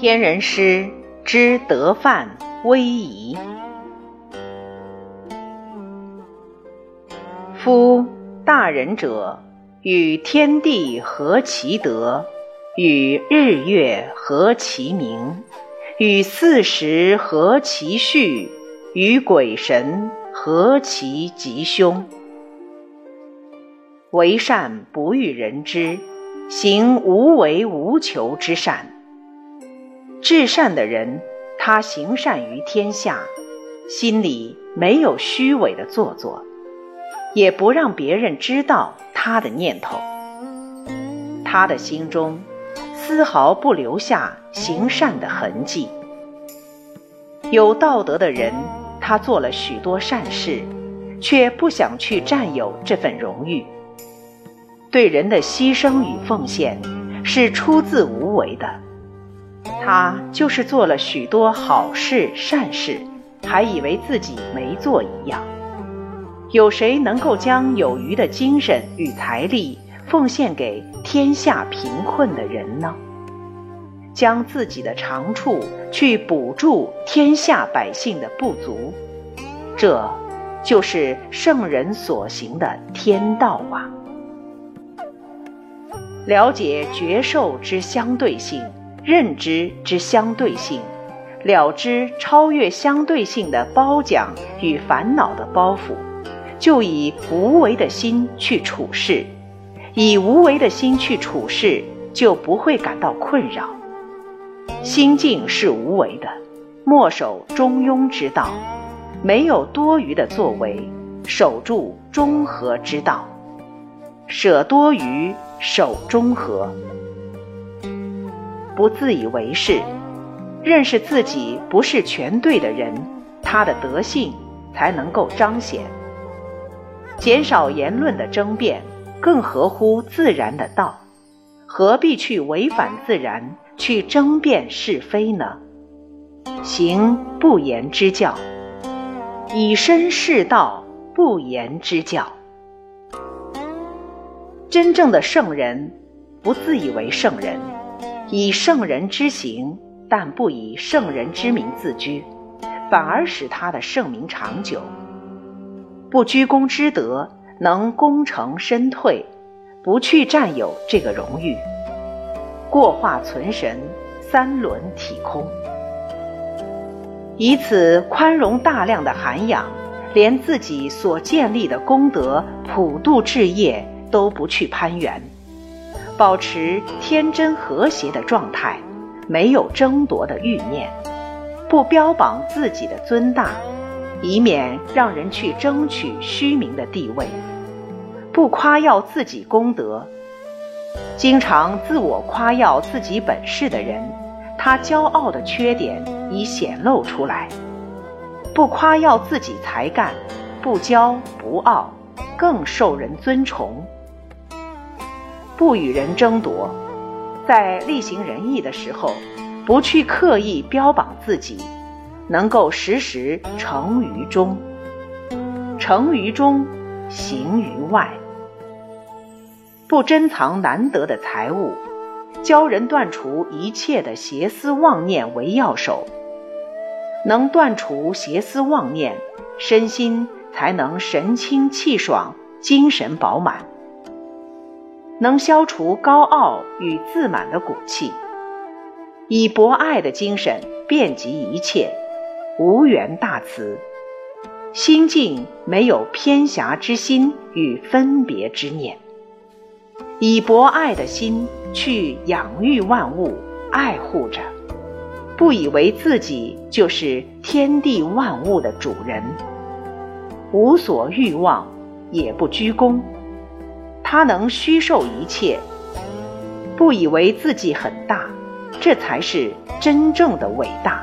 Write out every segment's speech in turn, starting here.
天人师之德范威仪。夫大人者，与天地合其德，与日月合其明，与四时合其序，与鬼神合其吉凶。为善不欲人知，行无为无求之善。至善的人，他行善于天下，心里没有虚伪的做作，也不让别人知道他的念头。他的心中丝毫不留下行善的痕迹。有道德的人，他做了许多善事，却不想去占有这份荣誉。对人的牺牲与奉献，是出自无为的。他就是做了许多好事善事，还以为自己没做一样。有谁能够将有余的精神与财力奉献给天下贫困的人呢？将自己的长处去补助天下百姓的不足，这就是圣人所行的天道啊！了解觉受之相对性。认知之相对性，了知超越相对性的褒奖与烦恼的包袱，就以无为的心去处事，以无为的心去处事，就不会感到困扰。心境是无为的，莫守中庸之道，没有多余的作为，守住中和之道，舍多余，守中和。不自以为是，认识自己不是全对的人，他的德性才能够彰显。减少言论的争辩，更合乎自然的道，何必去违反自然，去争辩是非呢？行不言之教，以身试道，不言之教。真正的圣人，不自以为圣人。以圣人之行，但不以圣人之名自居，反而使他的圣名长久。不居功之德，能功成身退，不去占有这个荣誉。过化存神，三轮体空。以此宽容大量的涵养，连自己所建立的功德普度置业都不去攀援。保持天真和谐的状态，没有争夺的欲念，不标榜自己的尊大，以免让人去争取虚名的地位；不夸耀自己功德，经常自我夸耀自己本事的人，他骄傲的缺点已显露出来；不夸耀自己才干，不骄不傲，更受人尊崇。不与人争夺，在力行仁义的时候，不去刻意标榜自己，能够时时成于中，成于中，行于外。不珍藏难得的财物，教人断除一切的邪思妄念为要手。能断除邪思妄念，身心才能神清气爽，精神饱满。能消除高傲与自满的骨气，以博爱的精神遍及一切，无缘大慈，心境没有偏狭之心与分别之念，以博爱的心去养育万物，爱护着，不以为自己就是天地万物的主人，无所欲望，也不居功。他能虚受一切，不以为自己很大，这才是真正的伟大，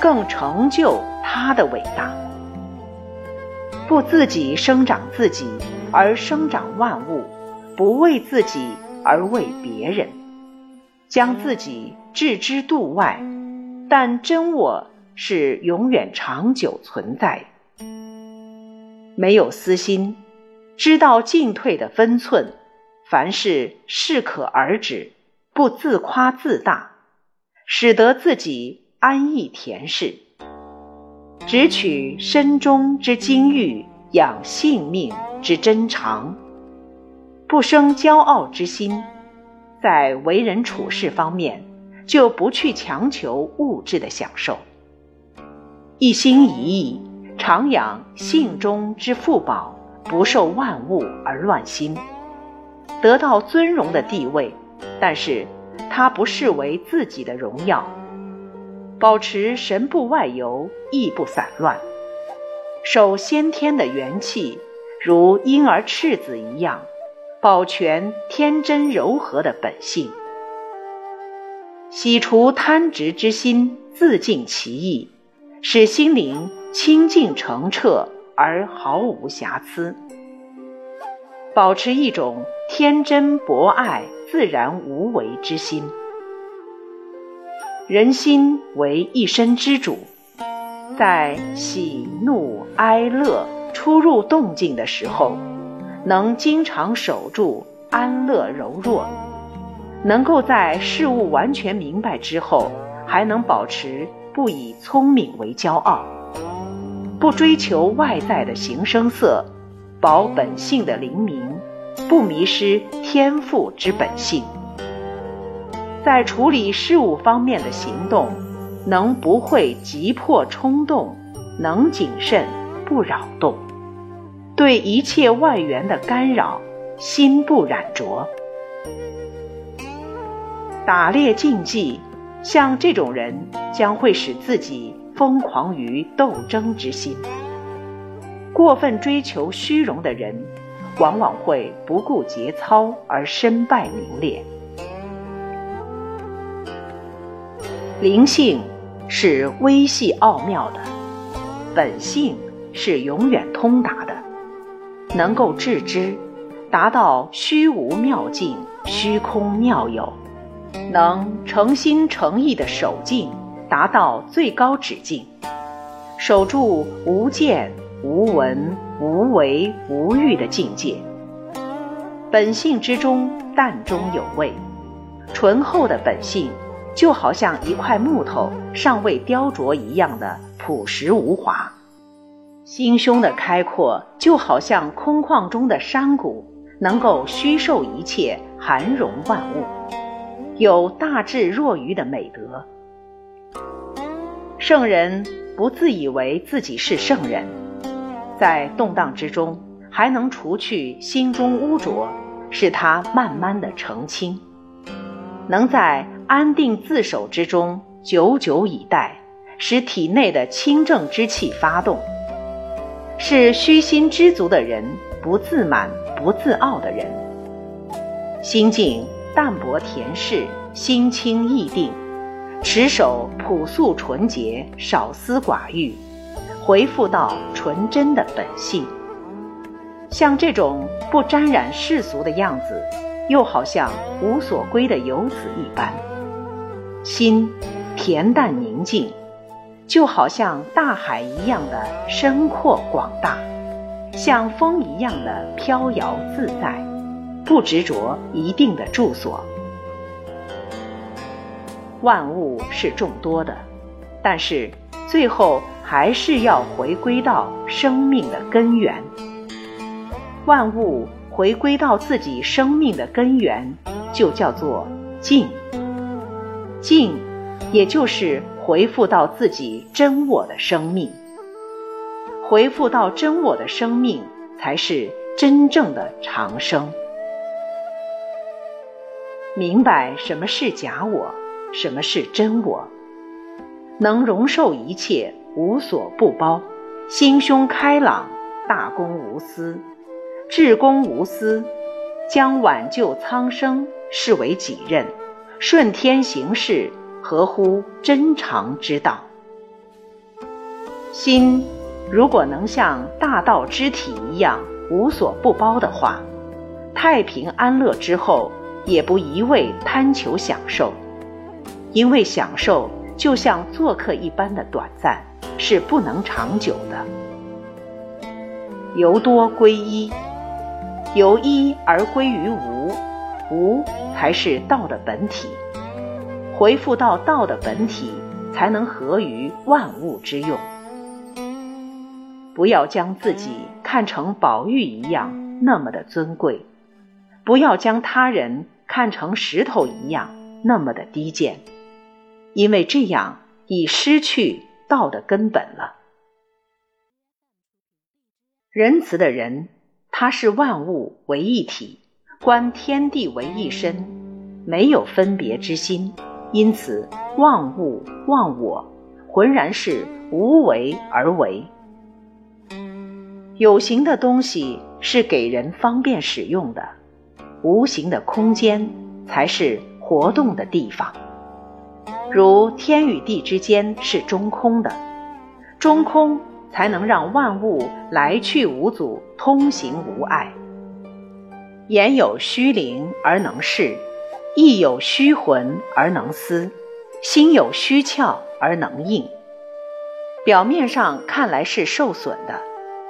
更成就他的伟大。不自己生长自己，而生长万物；不为自己，而为别人，将自己置之度外，但真我是永远长久存在。没有私心，知道进退的分寸，凡事适可而止，不自夸自大，使得自己安逸恬适，只取身中之金玉，养性命之珍长。不生骄傲之心，在为人处事方面，就不去强求物质的享受，一心一意常养性中之富宝，不受万物而乱心，得到尊荣的地位，但是他不视为自己的荣耀，保持神不外游，意不散乱，守先天的元气，如婴儿赤子一样。保全天真柔和的本性，洗除贪执之心，自尽其意，使心灵清净澄澈而毫无瑕疵。保持一种天真博爱、自然无为之心。人心为一身之主，在喜怒哀乐出入动静的时候。能经常守住安乐柔弱，能够在事物完全明白之后，还能保持不以聪明为骄傲，不追求外在的形声色，保本性的灵明，不迷失天赋之本性，在处理事物方面的行动，能不会急迫冲动，能谨慎不扰动。对一切外缘的干扰，心不染浊。打猎竞技，像这种人将会使自己疯狂于斗争之心。过分追求虚荣的人，往往会不顾节操而身败名裂。灵性是微细奥妙的，本性是永远通达的。能够致知，达到虚无妙境、虚空妙有；能诚心诚意的守静，达到最高止境，守住无见、无闻、无为、无欲的境界。本性之中淡中有味，醇厚的本性，就好像一块木头尚未雕琢一样的朴实无华。心胸的开阔，就好像空旷中的山谷，能够虚受一切，涵容万物，有大智若愚的美德。圣人不自以为自己是圣人，在动荡之中，还能除去心中污浊，使他慢慢的澄清；能在安定自守之中久久以待，使体内的清正之气发动。是虚心知足的人，不自满、不自傲的人，心境淡泊恬适，心清意定，持守朴素纯洁，少思寡欲，回复到纯真的本性。像这种不沾染世俗的样子，又好像无所归的游子一般，心恬淡宁静。就好像大海一样的深阔广大，像风一样的飘摇自在，不执着一定的住所。万物是众多的，但是最后还是要回归到生命的根源。万物回归到自己生命的根源，就叫做静。静，也就是。回复到自己真我的生命，回复到真我的生命，才是真正的长生。明白什么是假我，什么是真我，能容受一切，无所不包，心胸开朗，大公无私，至公无私，将挽救苍生视为己任，顺天行事。合乎真常之道，心如果能像大道之体一样无所不包的话，太平安乐之后，也不一味贪求享受，因为享受就像做客一般的短暂，是不能长久的。由多归一，由一而归于无，无才是道的本体。回复到道的本体，才能合于万物之用。不要将自己看成宝玉一样那么的尊贵，不要将他人看成石头一样那么的低贱，因为这样已失去道的根本了。仁慈的人，他是万物为一体，观天地为一身，没有分别之心，因此忘物忘我，浑然是无为而为。有形的东西是给人方便使用的，无形的空间才是活动的地方。如天与地之间是中空的，中空才能让万物来去无阻，通行无碍。言有虚灵而能视，意有虚魂而能思，心有虚窍而能应。表面上看来是受损的。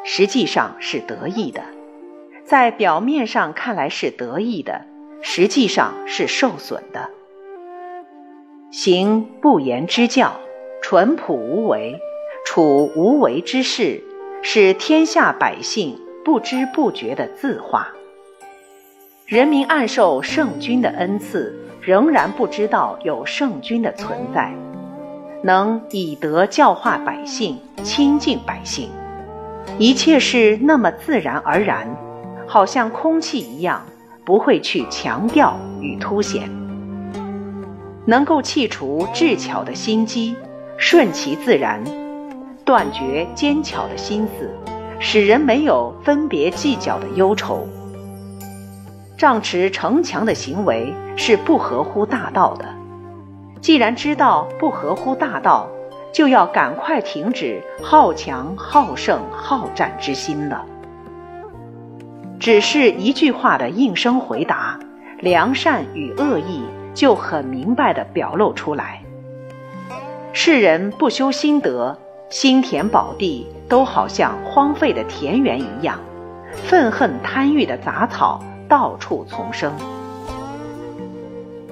实际上是得意的，在表面上看来是得意的，实际上是受损的。行不言之教，淳朴无为，处无为之事，使天下百姓不知不觉的自化。人民暗受圣君的恩赐，仍然不知道有圣君的存在，能以德教化百姓，亲近百姓。一切是那么自然而然，好像空气一样，不会去强调与凸显。能够弃除智巧的心机，顺其自然，断绝奸巧的心思，使人没有分别计较的忧愁。仗持城墙的行为是不合乎大道的。既然知道不合乎大道，就要赶快停止好强、好胜、好战之心了。只是一句话的应声回答，良善与恶意就很明白地表露出来。世人不修心德，心田宝地都好像荒废的田园一样，愤恨贪欲的杂草到处丛生。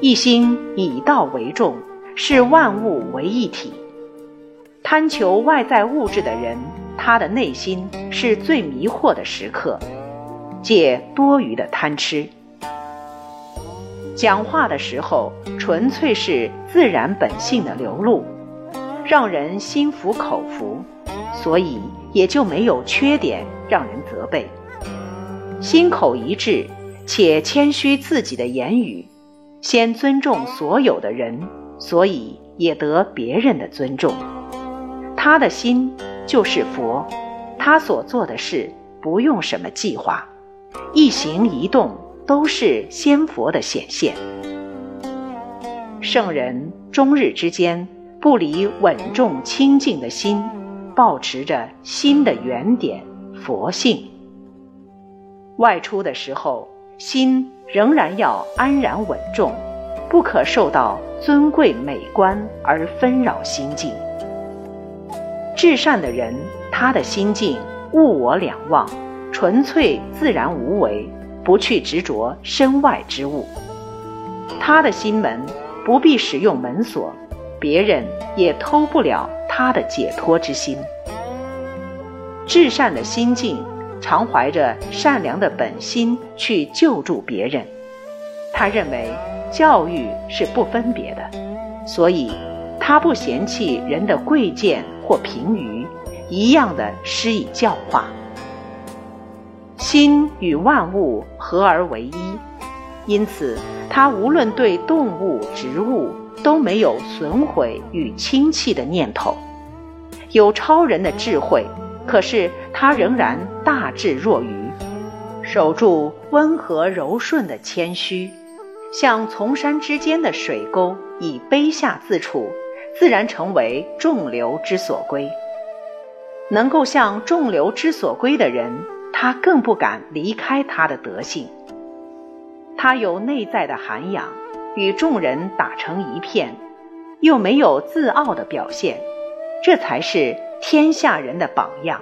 一心以道为重，视万物为一体。贪求外在物质的人，他的内心是最迷惑的时刻，借多余的贪吃。讲话的时候，纯粹是自然本性的流露，让人心服口服，所以也就没有缺点让人责备。心口一致，且谦虚自己的言语，先尊重所有的人，所以也得别人的尊重。他的心就是佛，他所做的事不用什么计划，一行一动都是仙佛的显现。圣人终日之间不离稳重清净的心，保持着心的原点佛性。外出的时候，心仍然要安然稳重，不可受到尊贵美观而纷扰心境。至善的人，他的心境物我两忘，纯粹自然无为，不去执着身外之物。他的心门不必使用门锁，别人也偷不了他的解脱之心。至善的心境，常怀着善良的本心去救助别人。他认为教育是不分别的，所以他不嫌弃人的贵贱。或贫愚，一样的施以教化。心与万物合而为一，因此他无论对动物、植物都没有损毁与轻弃的念头。有超人的智慧，可是他仍然大智若愚，守住温和柔顺的谦虚，像丛山之间的水沟，以卑下自处。自然成为众流之所归。能够向众流之所归的人，他更不敢离开他的德性。他有内在的涵养，与众人打成一片，又没有自傲的表现，这才是天下人的榜样。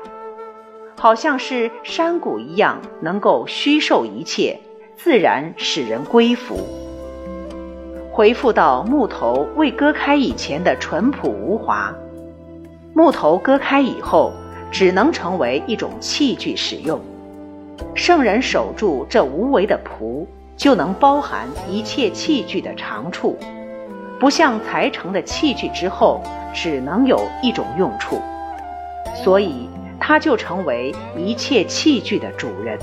好像是山谷一样，能够虚受一切，自然使人归服。回复到木头未割开以前的淳朴无华，木头割开以后，只能成为一种器具使用。圣人守住这无为的朴，就能包含一切器具的长处，不像裁成的器具之后，只能有一种用处。所以。他就成为一切器具的主人。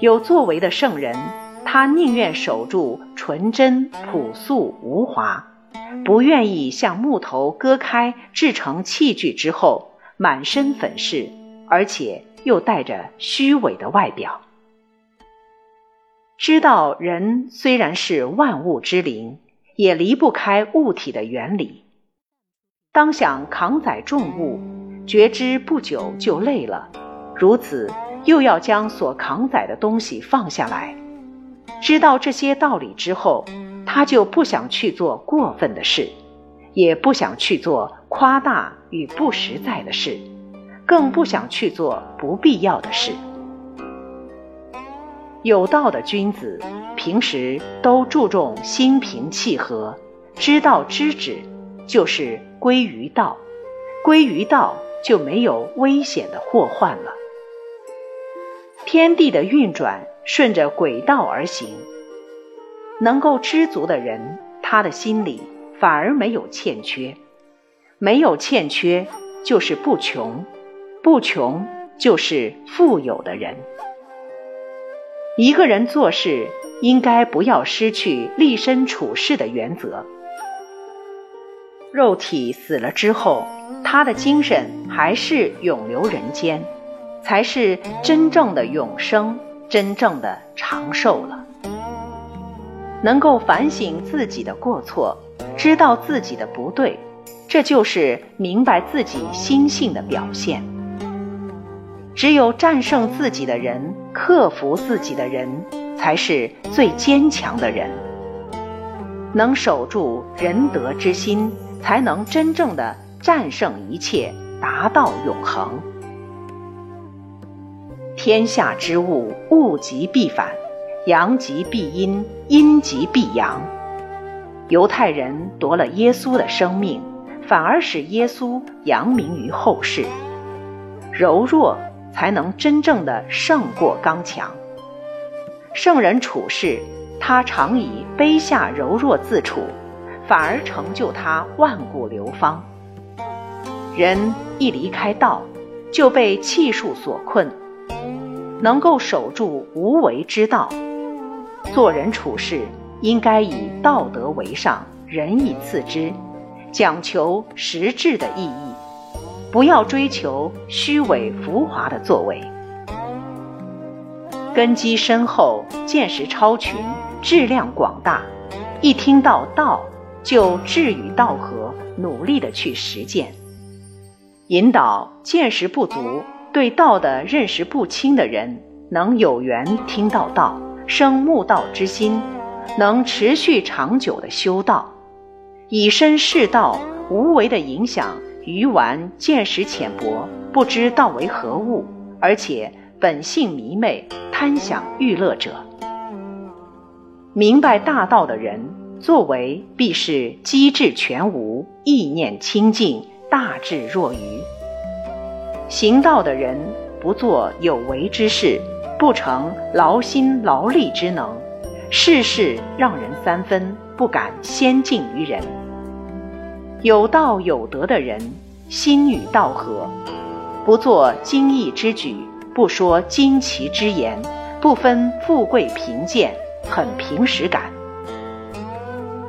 有作为的圣人，他宁愿守住纯真、朴素、无华，不愿意像木头割开制成器具之后，满身粉饰，而且又带着虚伪的外表。知道人虽然是万物之灵，也离不开物体的原理。当想扛载重物。觉知不久就累了，如此又要将所扛载的东西放下来。知道这些道理之后，他就不想去做过分的事，也不想去做夸大与不实在的事，更不想去做不必要的事。有道的君子，平时都注重心平气和，知道知止，就是归于道，归于道。就没有危险的祸患了。天地的运转顺着轨道而行，能够知足的人，他的心里反而没有欠缺，没有欠缺就是不穷，不穷就是富有的人。一个人做事应该不要失去立身处世的原则。肉体死了之后。他的精神还是永留人间，才是真正的永生，真正的长寿了。能够反省自己的过错，知道自己的不对，这就是明白自己心性的表现。只有战胜自己的人，克服自己的人，才是最坚强的人。能守住仁德之心，才能真正的。战胜一切，达到永恒。天下之物，物极必反，阳极必阴，阴极必阳。犹太人夺了耶稣的生命，反而使耶稣扬名于后世。柔弱才能真正的胜过刚强。圣人处世，他常以卑下柔弱自处，反而成就他万古流芳。人一离开道，就被气数所困。能够守住无为之道，做人处事应该以道德为上，仁以次之，讲求实质的意义，不要追求虚伪浮华的作为。根基深厚，见识超群，质量广大，一听到道，就志与道合，努力的去实践。引导见识不足、对道的认识不清的人，能有缘听到道，生慕道之心，能持续长久的修道，以身试道，无为的影响愚顽、见识浅薄、不知道为何物，而且本性迷昧、贪享欲乐者。明白大道的人，作为必是机智全无，意念清净。大智若愚，行道的人不做有为之事，不成劳心劳力之能，事事让人三分，不敢先进于人。有道有德的人，心与道合，不做惊异之举，不说惊奇之言，不分富贵贫贱，很平实感。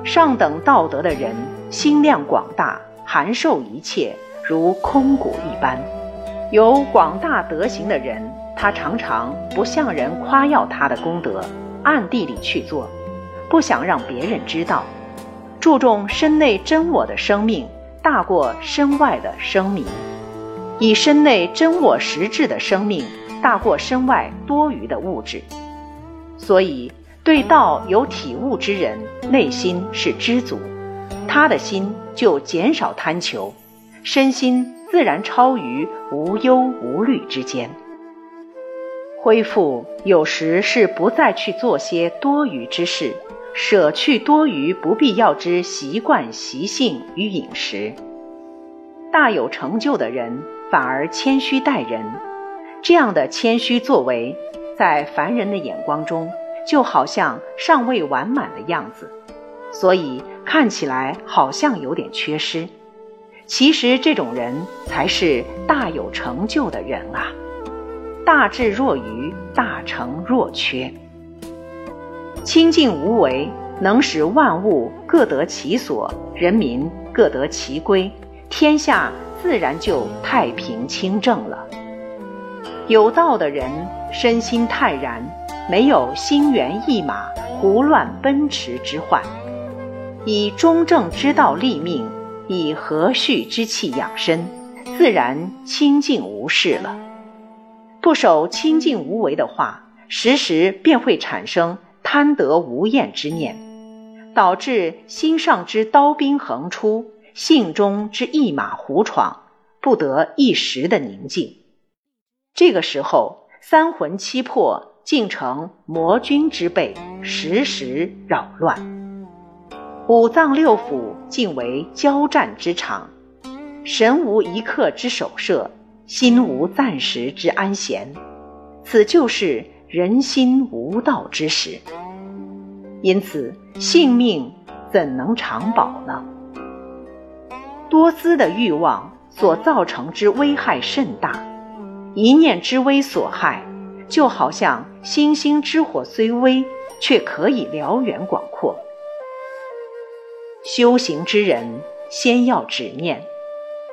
上等道德的人，心量广大。含受一切如空谷一般，有广大德行的人，他常常不向人夸耀他的功德，暗地里去做，不想让别人知道，注重身内真我的生命大过身外的生命，以身内真我实质的生命大过身外多余的物质。所以，对道有体悟之人，内心是知足，他的心就减少贪求，身心自然超于无忧无虑之间。恢复有时是不再去做些多余之事，舍去多余不必要之习惯习性与饮食。大有成就的人反而谦虚待人，这样的谦虚作为，在凡人的眼光中就好像尚未完满的样子，所以看起来好像有点缺失。其实这种人才是大有成就的人啊！大智若愚，大成若缺。清净无为，能使万物各得其所，人民各得其归，天下自然就太平清正了。有道的人身心泰然，没有心猿意马、胡乱奔驰之患，以中正之道立命，以和煦之气养身，自然清净无事了。不守清净无为的话，时时便会产生贪得无厌之念，导致心上之刀兵横出，性中之一马胡闯，不得一时的宁静。这个时候，三魂七魄竟成魔君之辈，时时扰乱；五脏六腑竟为交战之场，神无一刻之守舍。心无暂时之安闲，此就是人心无道之时。因此，性命怎能长保呢？多思的欲望所造成之危害甚大，一念之危所害，就好像星星之火虽微，却可以燎原广阔。修行之人，先要止念。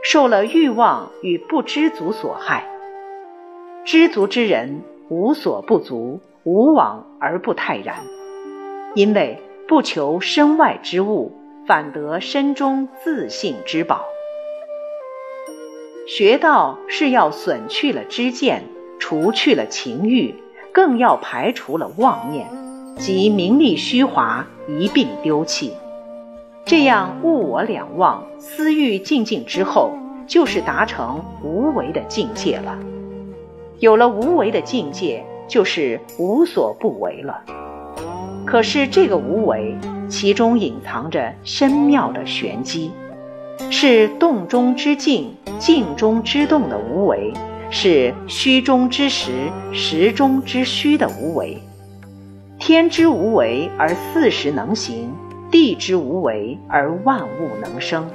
受了欲望与不知足所害，知足之人无所不足，无往而不泰然。因为不求身外之物，反得身中自性之宝。学道是要损去了知见，除去了情欲，更要排除了妄念，即名利虚华一并丢弃。这样物我两忘，私欲尽尽之后，就是达成无为的境界了。有了无为的境界，就是无所不为了。可是这个无为，其中隐藏着深妙的玄机，是动中之静，静中之动的无为，是虚中之实，实中之虚的无为。天之无为而四时能行。地之无为而万物能生，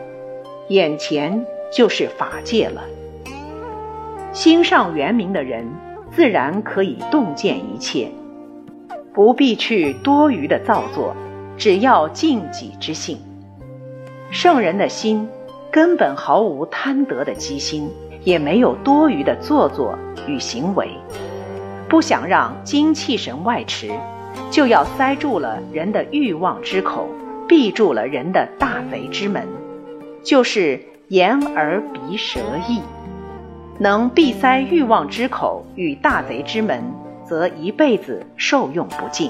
眼前就是法界了。心上圆明的人，自然可以洞见一切，不必去多余的造作，只要尽己之性。圣人的心根本毫无贪得的机心，也没有多余的做作与行为。不想让精气神外驰，就要塞住了人的欲望之口。闭住了人的大贼之门，就是言而鼻舌意。能闭塞欲望之口与大贼之门，则一辈子受用不尽。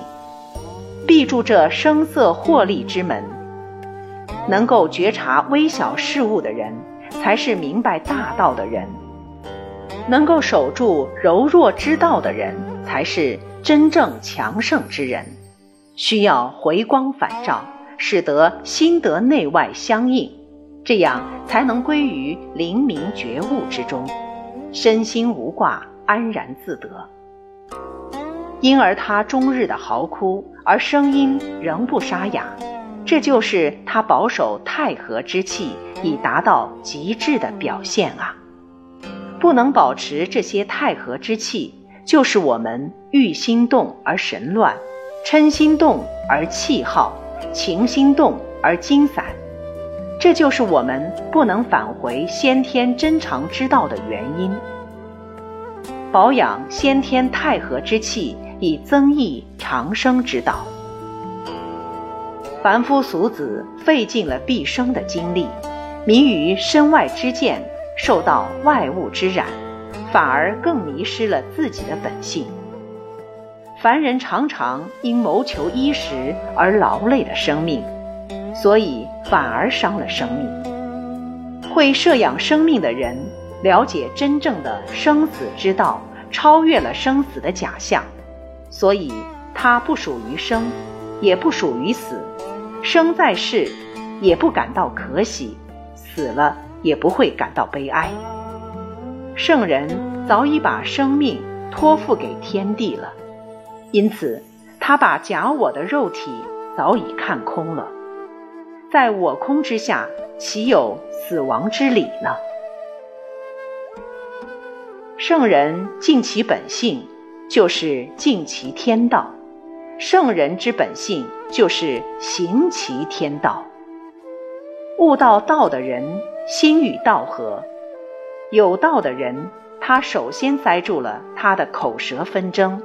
闭住这声色获利之门，能够觉察微小事物的人，才是明白大道的人；能够守住柔弱之道的人，才是真正强盛之人。需要回光返照。使得心得内外相应，这样才能归于灵明觉悟之中，身心无挂，安然自得。因而他终日的嚎哭，而声音仍不沙哑，这就是他保守太和之气以达到极致的表现啊！不能保持这些太和之气，就是我们欲心动而神乱，嗔心动而气耗。情心动而精散，这就是我们不能返回先天真常之道的原因。保养先天太和之气，以增益长生之道。凡夫俗子费尽了毕生的精力，迷于身外之见，受到外物之染，反而更迷失了自己的本性。凡人常常因谋求衣食而劳累的生命，所以反而伤了生命。会摄养生命的人，了解真正的生死之道，超越了生死的假象，所以他不属于生，也不属于死。生在世，也不感到可喜；死了，也不会感到悲哀。圣人早已把生命托付给天地了，因此他把假我的肉体早已看空了。在我空之下，岂有死亡之理呢？圣人尽其本性，就是尽其天道。圣人之本性就是行其天道。悟到道的人，心与道合；有道的人，他首先塞住了他的口舌纷争，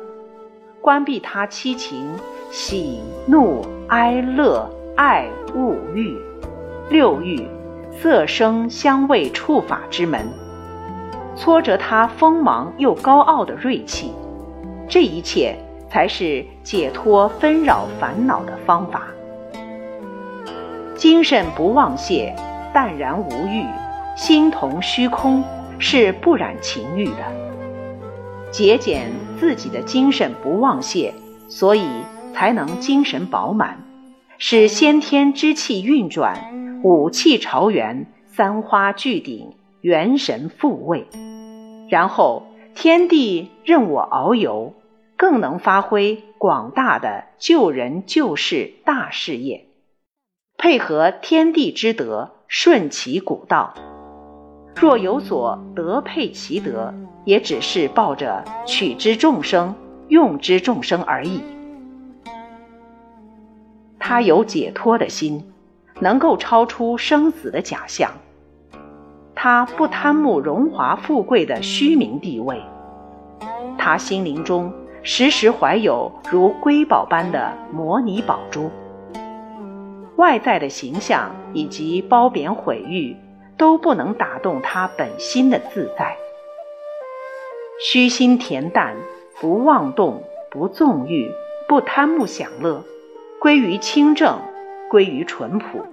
关闭他七情喜怒哀乐爱恶欲六欲色声香味触法之门，挫折他锋芒又高傲的锐气。这一切。才是解脱纷扰烦恼的方法。精神不妄泄，淡然无欲，心同虚空，是不染情欲的。节俭自己的精神不妄泄，所以才能精神饱满，使先天之气运转，五气朝元，三花聚顶，元神复位，然后天地任我遨游。更能发挥广大的救人救世大事业，配合天地之德，顺其古道。若有所得配其德，也只是抱着取之众生、用之众生而已。他有解脱的心，能够超出生死的假象。他不贪慕荣华富贵的虚名地位，他心灵中。时时怀有如瑰宝般的模拟宝珠，外在的形象以及褒贬毁誉都不能打动他本心的自在。虚心恬淡，不妄动，不纵欲，不贪慕享乐，归于清正，归于淳朴，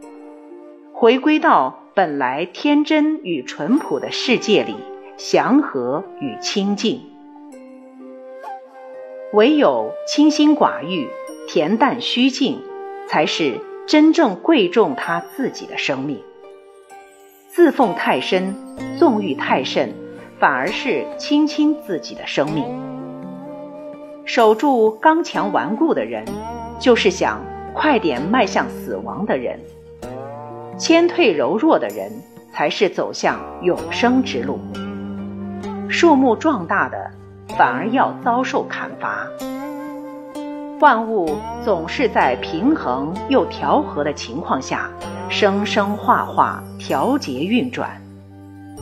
回归到本来天真与淳朴的世界里，祥和与清净。唯有清心寡欲、恬淡虚静，才是真正贵重他自己的生命。自奉太深、纵欲太甚，反而是轻轻自己的生命。守住刚强顽固的人，就是想快点迈向死亡的人；谦退柔弱的人，才是走向永生之路。树木壮大的。反而要遭受砍伐。万物总是在平衡又调和的情况下，生生化化，调节运转，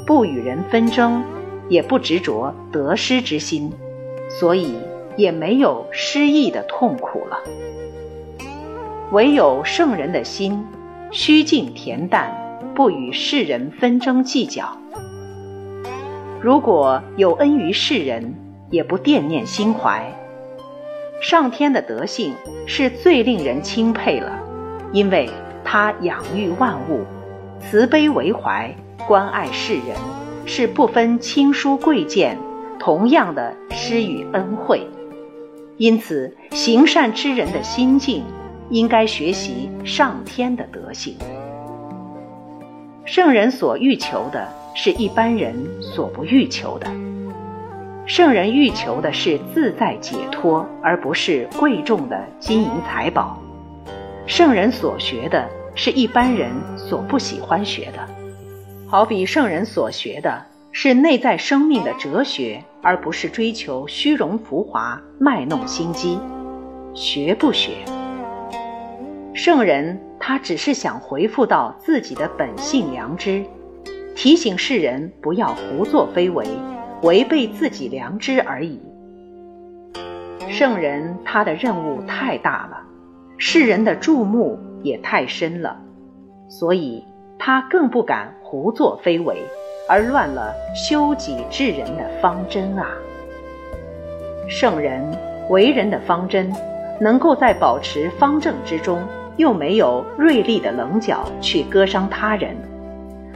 不与人纷争，也不执着得失之心，所以也没有失意的痛苦了。唯有圣人的心，虚静恬淡，不与世人纷争计较。如果有恩于世人，也不惦念心怀，上天的德性是最令人钦佩了，因为他养育万物，慈悲为怀，关爱世人，是不分亲疏贵贱，同样的施予恩惠。因此，行善之人的心境应该学习上天的德性。圣人所欲求的，是一般人所不欲求的。圣人欲求的是自在解脱，而不是贵重的金银财宝。圣人所学的是一般人所不喜欢学的，好比圣人所学的是内在生命的哲学，而不是追求虚荣浮华、卖弄心机。学不学？圣人他只是想回复到自己的本性良知，提醒世人不要胡作非为。违背自己良知而已。圣人他的任务太大了，世人的注目也太深了，所以他更不敢胡作非为，而乱了修己治人的方针啊！圣人为人的方针，能够在保持方正之中，又没有锐利的棱角去割伤他人；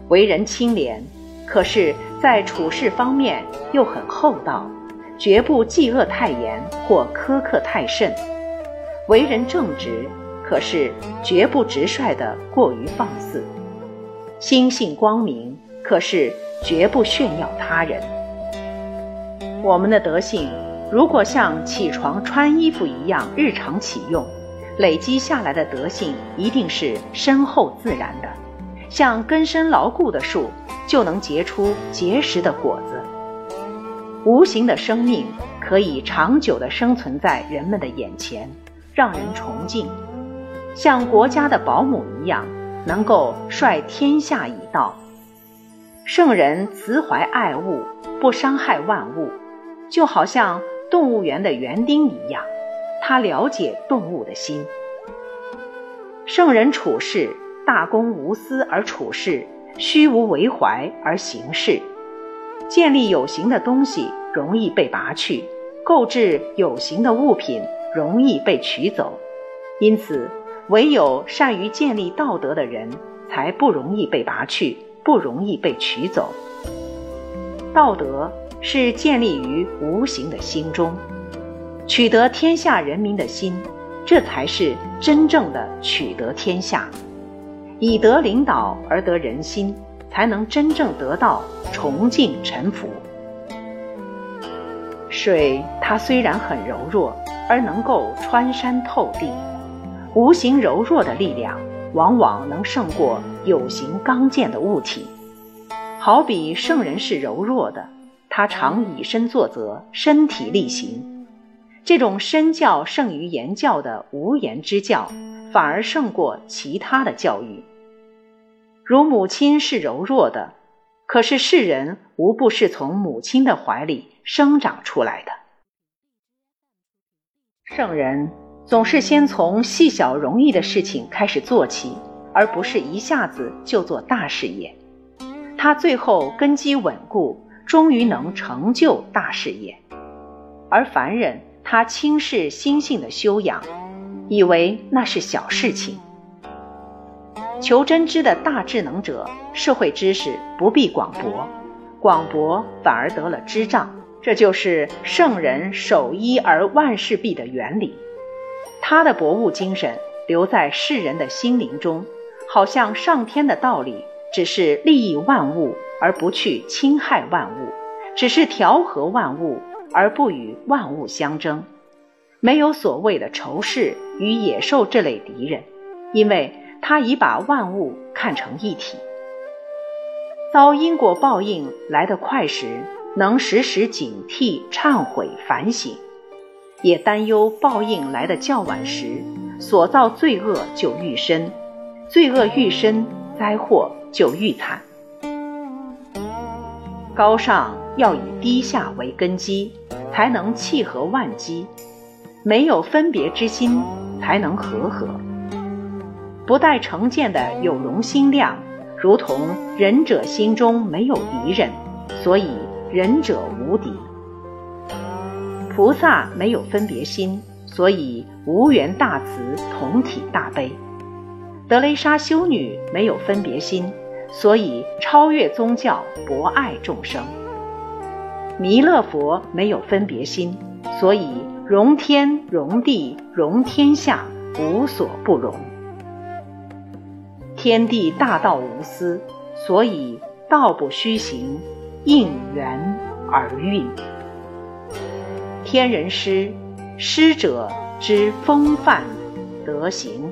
为人清廉，可是，在处事方面又很厚道，绝不嫉恶太严或苛刻太甚；为人正直，可是绝不直率的过于放肆；心性光明，可是绝不炫耀他人。我们的德性，如果像起床穿衣服一样日常启用，累积下来的德性一定是深厚自然的，像根深牢固的树，就能结出结实的果子。无形的生命可以长久地生存在人们的眼前，让人崇敬，像国家的保姆一样，能够率天下以道。圣人慈怀爱物，不伤害万物。就好像动物园的园丁一样，他了解动物的心。圣人处事大公无私而处事，虚无为怀而行事。建立有形的东西容易被拔去，购置有形的物品容易被取走。因此，唯有善于建立道德的人，才不容易被拔去，不容易被取走。道德。是建立于无形的心中，取得天下人民的心，这才是真正的取得天下。以德领导而得人心，才能真正得到崇敬臣服。水它虽然很柔弱，而能够穿山透地，无形柔弱的力量，往往能胜过有形刚健的物体。好比圣人是柔弱的。他常以身作则，身体力行。这种身教胜于言教的无言之教，反而胜过其他的教育。如母亲是柔弱的，可是世人无不是从母亲的怀里生长出来的。圣人总是先从细小容易的事情开始做起，而不是一下子就做大事业。他最后根基稳固。终于能成就大事业，而凡人他轻视心性的修养，以为那是小事情。求真知的大智能者，社会知识不必广博，广博反而得了知障。这就是圣人守一而万事毕的原理。他的博物精神留在世人的心灵中，好像上天的道理，只是利益万物。而不去侵害万物，只是调和万物，而不与万物相争。没有所谓的仇视与野兽这类敌人，因为他已把万物看成一体。遭因果报应来得快时，能时时警惕、忏悔、反省；也担忧报应来得较晚时，所造罪恶就愈深，罪恶愈深，灾祸就愈惨。高尚要以低下为根基，才能契合万机；没有分别之心，才能和合。不带成见的有容心量，如同仁者心中没有敌人，所以仁者无敌。菩萨没有分别心，所以无缘大慈，同体大悲。德雷莎修女没有分别心。所以超越宗教，博爱众生。弥勒佛没有分别心，所以容天容地容天下，无所不容。天地大道无私，所以道不虚行，应缘而运。天人师，师者之风范德行。